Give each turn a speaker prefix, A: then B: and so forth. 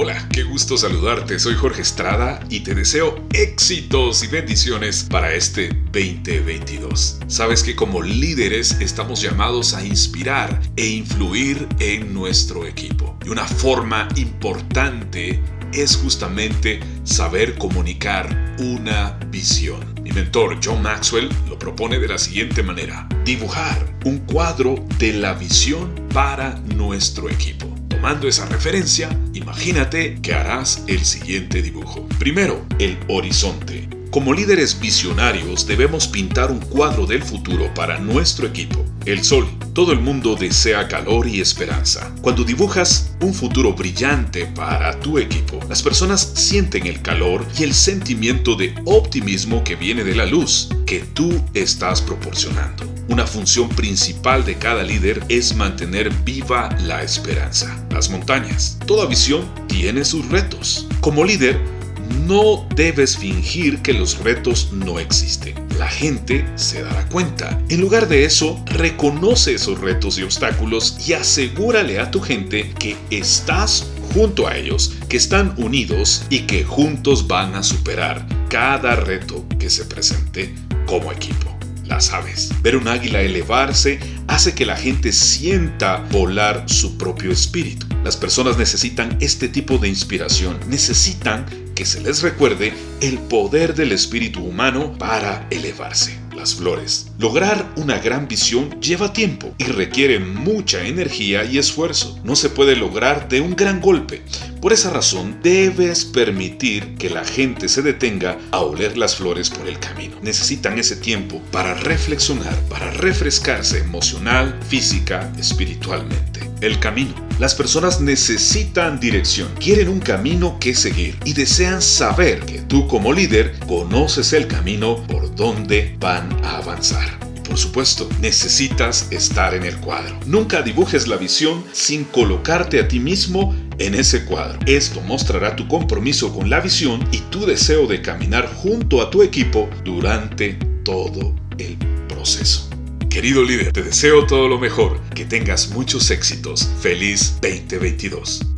A: Hola, qué gusto saludarte. Soy Jorge Estrada y te deseo éxitos y bendiciones para este 2022. Sabes que como líderes estamos llamados a inspirar e influir en nuestro equipo. Y una forma importante es justamente saber comunicar una visión. Mi mentor John Maxwell lo propone de la siguiente manera. Dibujar un cuadro de la visión para nuestro equipo. Tomando esa referencia, imagínate que harás el siguiente dibujo. Primero, el horizonte. Como líderes visionarios debemos pintar un cuadro del futuro para nuestro equipo. El sol. Todo el mundo desea calor y esperanza. Cuando dibujas un futuro brillante para tu equipo, las personas sienten el calor y el sentimiento de optimismo que viene de la luz que tú estás proporcionando. Una función principal de cada líder es mantener viva la esperanza. Las montañas. Toda visión tiene sus retos. Como líder, no debes fingir que los retos no existen. La gente se dará cuenta. En lugar de eso, reconoce esos retos y obstáculos y asegúrale a tu gente que estás junto a ellos, que están unidos y que juntos van a superar cada reto que se presente como equipo las aves. Ver un águila elevarse hace que la gente sienta volar su propio espíritu. Las personas necesitan este tipo de inspiración, necesitan que se les recuerde el poder del espíritu humano para elevarse. Las flores. Lograr una gran visión lleva tiempo y requiere mucha energía y esfuerzo. No se puede lograr de un gran golpe. Por esa razón, debes permitir que la gente se detenga a oler las flores por el camino. Necesitan ese tiempo para reflexionar, para refrescarse emocional, física, espiritualmente. El camino. Las personas necesitan dirección, quieren un camino que seguir y desean saber que tú como líder conoces el camino por donde van a avanzar por supuesto, necesitas estar en el cuadro. Nunca dibujes la visión sin colocarte a ti mismo en ese cuadro. Esto mostrará tu compromiso con la visión y tu deseo de caminar junto a tu equipo durante todo el proceso. Querido líder, te deseo todo lo mejor, que tengas muchos éxitos. Feliz 2022.